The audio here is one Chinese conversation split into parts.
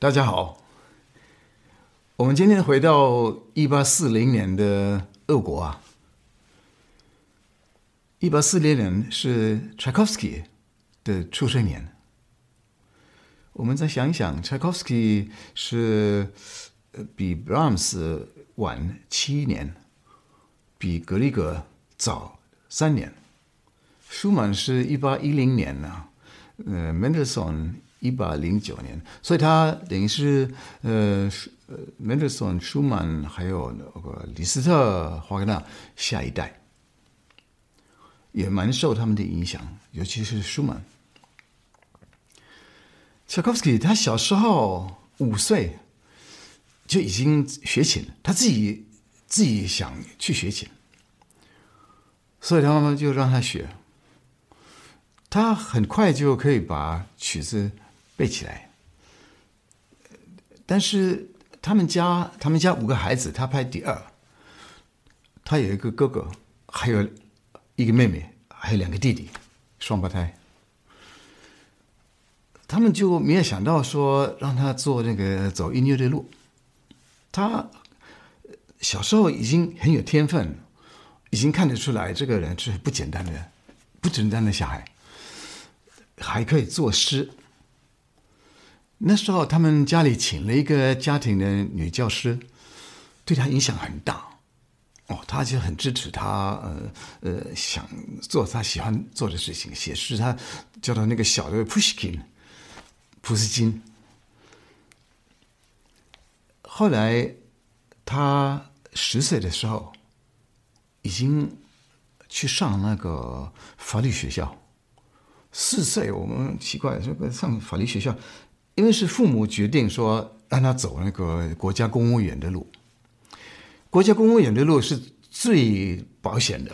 大家好，我们今天回到一八四零年的俄国啊。一八四零年是柴可夫斯基的出生年。我们再想一想，柴可夫斯基是比布拉姆斯晚七年，比格里格早三年。舒曼是一八一零年呢，呃，门德尔松。一八零九年，所以他等于是呃，呃，门德尔松、舒曼还有那个李斯特、华格纳下一代，也蛮受他们的影响，尤其是舒曼。柴可夫斯基他小时候五岁就已经学琴了，他自己自己想去学琴，所以他妈妈就让他学，他很快就可以把曲子。背起来，但是他们家他们家五个孩子，他排第二。他有一个哥哥，还有一个妹妹，还有两个弟弟，双胞胎。他们就没有想到说让他做那个走音乐的路。他小时候已经很有天分，已经看得出来这个人是不简单的，不简单的小孩，还可以作诗。那时候，他们家里请了一个家庭的女教师，对他影响很大。哦，他就很支持他，呃呃，想做他喜欢做的事情，写诗。他叫他那个小的普希金，普斯金。后来，他十岁的时候，已经去上那个法律学校。四岁，我们奇怪，这个上法律学校。因为是父母决定说让他走那个国家公务员的路，国家公务员的路是最保险的，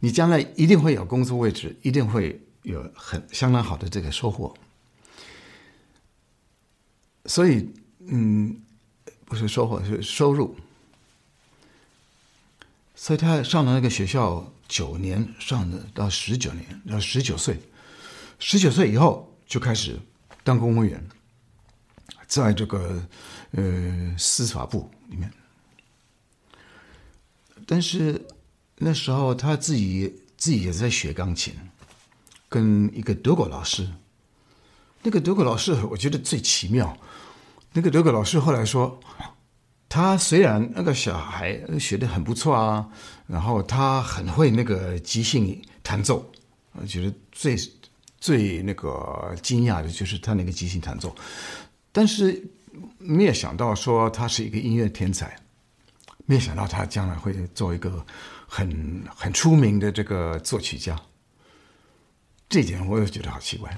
你将来一定会有工作位置，一定会有很相当好的这个收获。所以，嗯，不是收获，是收入。所以他上了那个学校九年，上的到十九年，到十九岁，十九岁以后就开始。当公务员，在这个呃司法部里面，但是那时候他自己自己也在学钢琴，跟一个德国老师。那个德国老师我觉得最奇妙。那个德国老师后来说，他虽然那个小孩学得很不错啊，然后他很会那个即兴弹奏，我觉得最。最那个惊讶的就是他那个即兴弹奏，但是没有想到说他是一个音乐天才，没有想到他将来会做一个很很出名的这个作曲家。这点我也觉得好奇怪。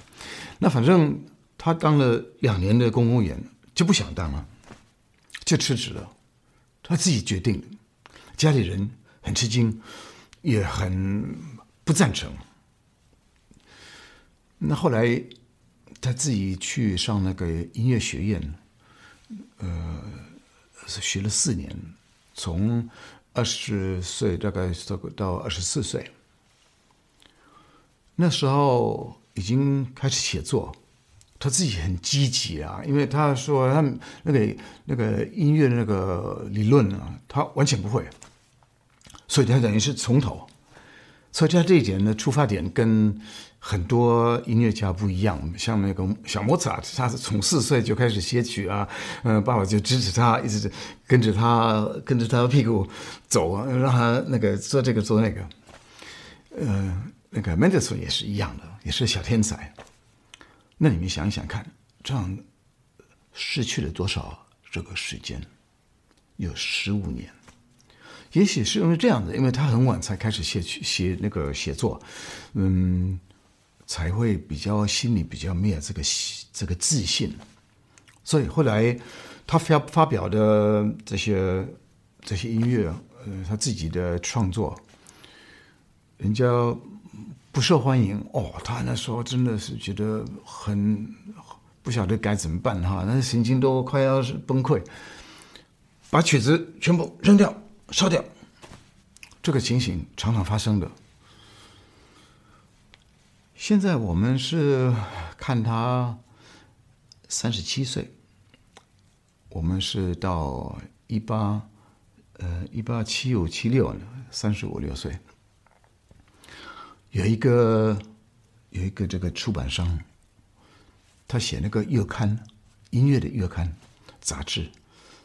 那反正他当了两年的公务员就不想当了，就辞职了，他自己决定的，家里人很吃惊，也很不赞成。那后来，他自己去上那个音乐学院，呃，学了四年，从二十岁大概到二十四岁。那时候已经开始写作，他自己很积极啊，因为他说他那个那个音乐那个理论啊，他完全不会，所以他等于是从头。所以他这一点的出发点跟很多音乐家不一样，像那个小莫扎特，他是从四岁就开始写曲啊，嗯、爸爸就支持他，一直跟着他，跟着他屁股走啊，让他那个做这个做那个。呃，那个门德尔松也是一样的，也是小天才。那你们想想看，这样失去了多少这个时间？有十五年。也许是因为这样的，因为他很晚才开始写写那个写作，嗯，才会比较心里比较没有这个这个自信，所以后来他发发表的这些这些音乐，呃，他自己的创作，人家不受欢迎哦，他那时候真的是觉得很不晓得该怎么办哈，那神经都快要崩溃。把曲子全部扔掉、烧掉。这个情形常常发生的。现在我们是看他三十七岁，我们是到一八呃一八七五七六，三十五六岁，有一个有一个这个出版商，他写那个月刊，音乐的月刊杂志，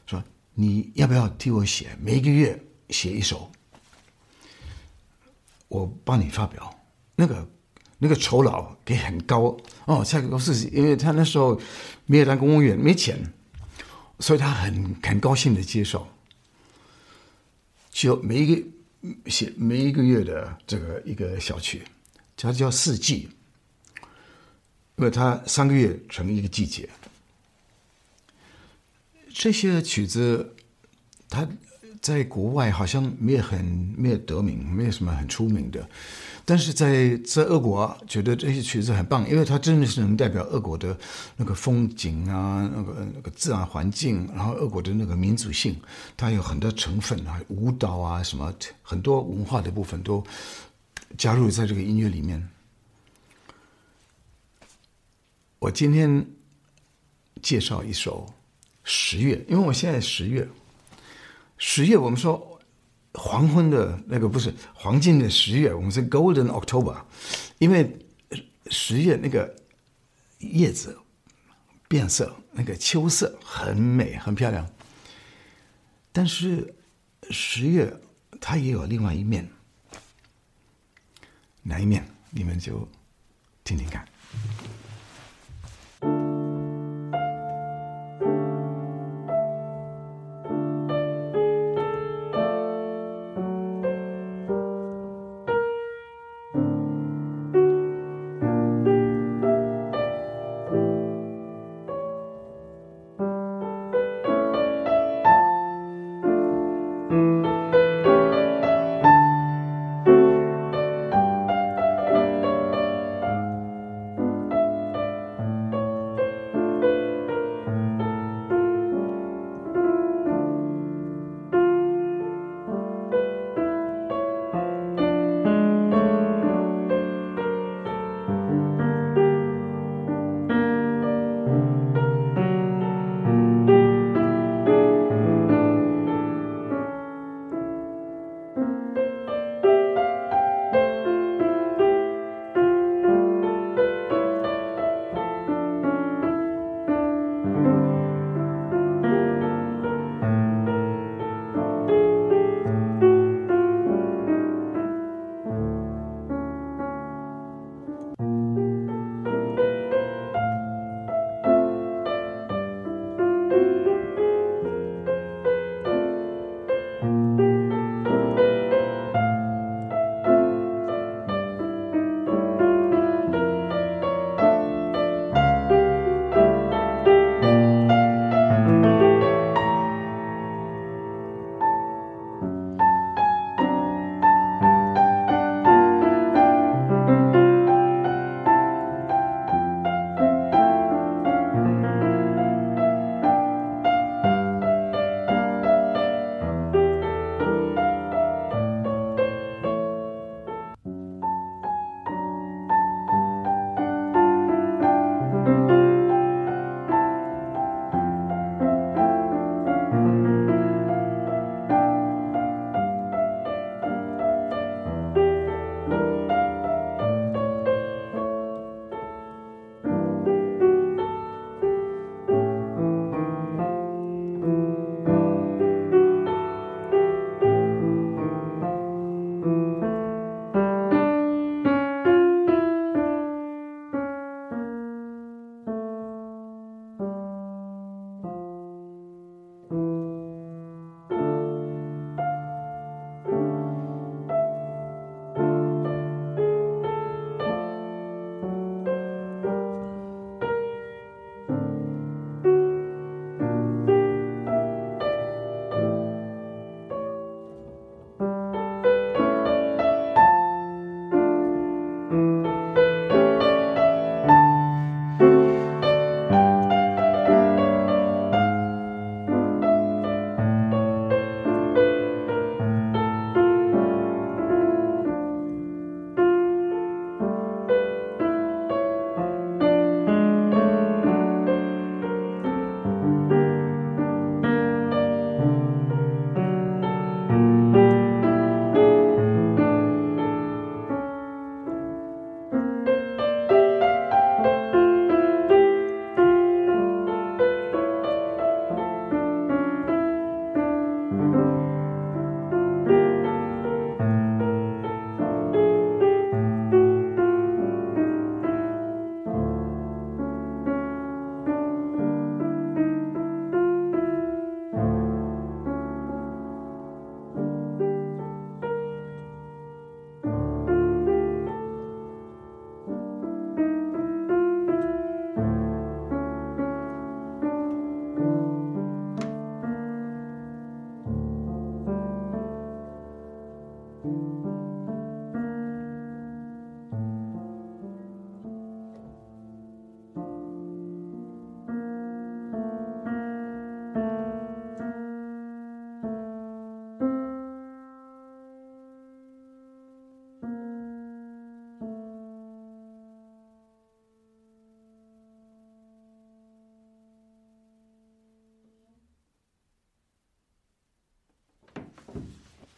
说你要不要替我写，每一个月写一首，我帮你发表那个。那个酬劳给很高哦，蔡国公是因为他那时候没有当公务员，没钱，所以他很很高兴的接受。就每一个写每一个月的这个一个小曲，它叫四季，因为它三个月成一个季节。这些曲子，它在国外好像没有很没有得名，没有什么很出名的。但是在在俄国，觉得这些曲子很棒，因为它真的是能代表俄国的那个风景啊，那个那个自然环境，然后俄国的那个民族性，它有很多成分啊，舞蹈啊什么，很多文化的部分都加入在这个音乐里面。我今天介绍一首十月，因为我现在十月，十月我们说。黄昏的那个不是黄金的十月，我们是 Golden October，因为十月那个叶子变色，那个秋色很美很漂亮。但是十月它也有另外一面，哪一面？你们就听听看。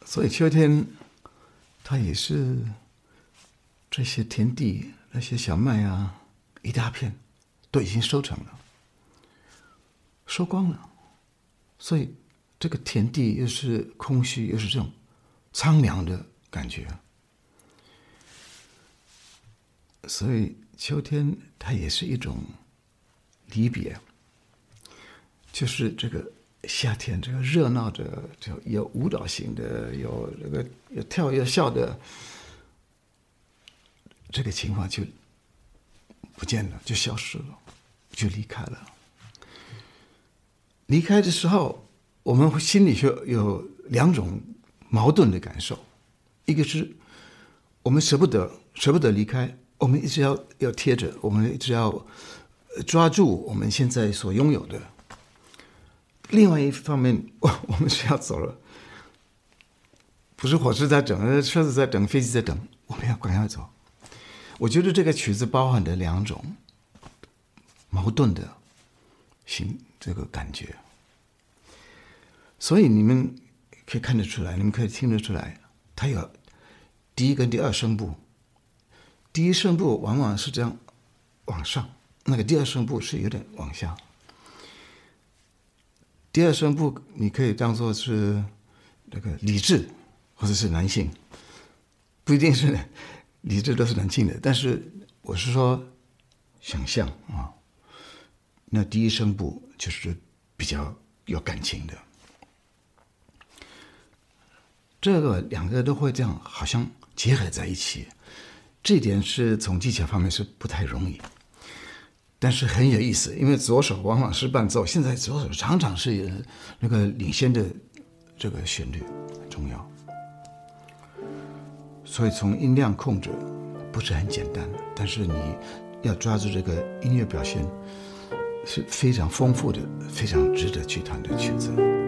所以秋天，它也是这些田地那些小麦啊，一大片都已经收成了，收光了，所以这个田地又是空虚，又是这种苍凉的感觉。所以秋天它也是一种离别，就是这个。夏天这个热闹的，就有舞蹈型的，有那个有跳有笑的，这个情况就不见了，就消失了，就离开了。离开的时候，我们心里就有两种矛盾的感受：一个是我们舍不得，舍不得离开，我们一直要要贴着，我们一直要抓住我们现在所拥有的。另外一方面，我 我们是要走了，不是火车在等，车子在等，飞机在等，我们要赶快走。我觉得这个曲子包含着两种矛盾的心，这个感觉，所以你们可以看得出来，你们可以听得出来，它有第一跟第二声部，第一声部往往是这样往上，那个第二声部是有点往下。第二声部，你可以当做是那个理智，或者是男性，不一定是理智都是男性的。但是我是说想象啊，那第一声部就是比较有感情的。这个两个都会这样，好像结合在一起，这点是从技巧方面是不太容易。但是很有意思，因为左手往往是伴奏，现在左手常常是那个领先的这个旋律很重要，所以从音量控制不是很简单，但是你要抓住这个音乐表现是非常丰富的、非常值得去弹的曲子。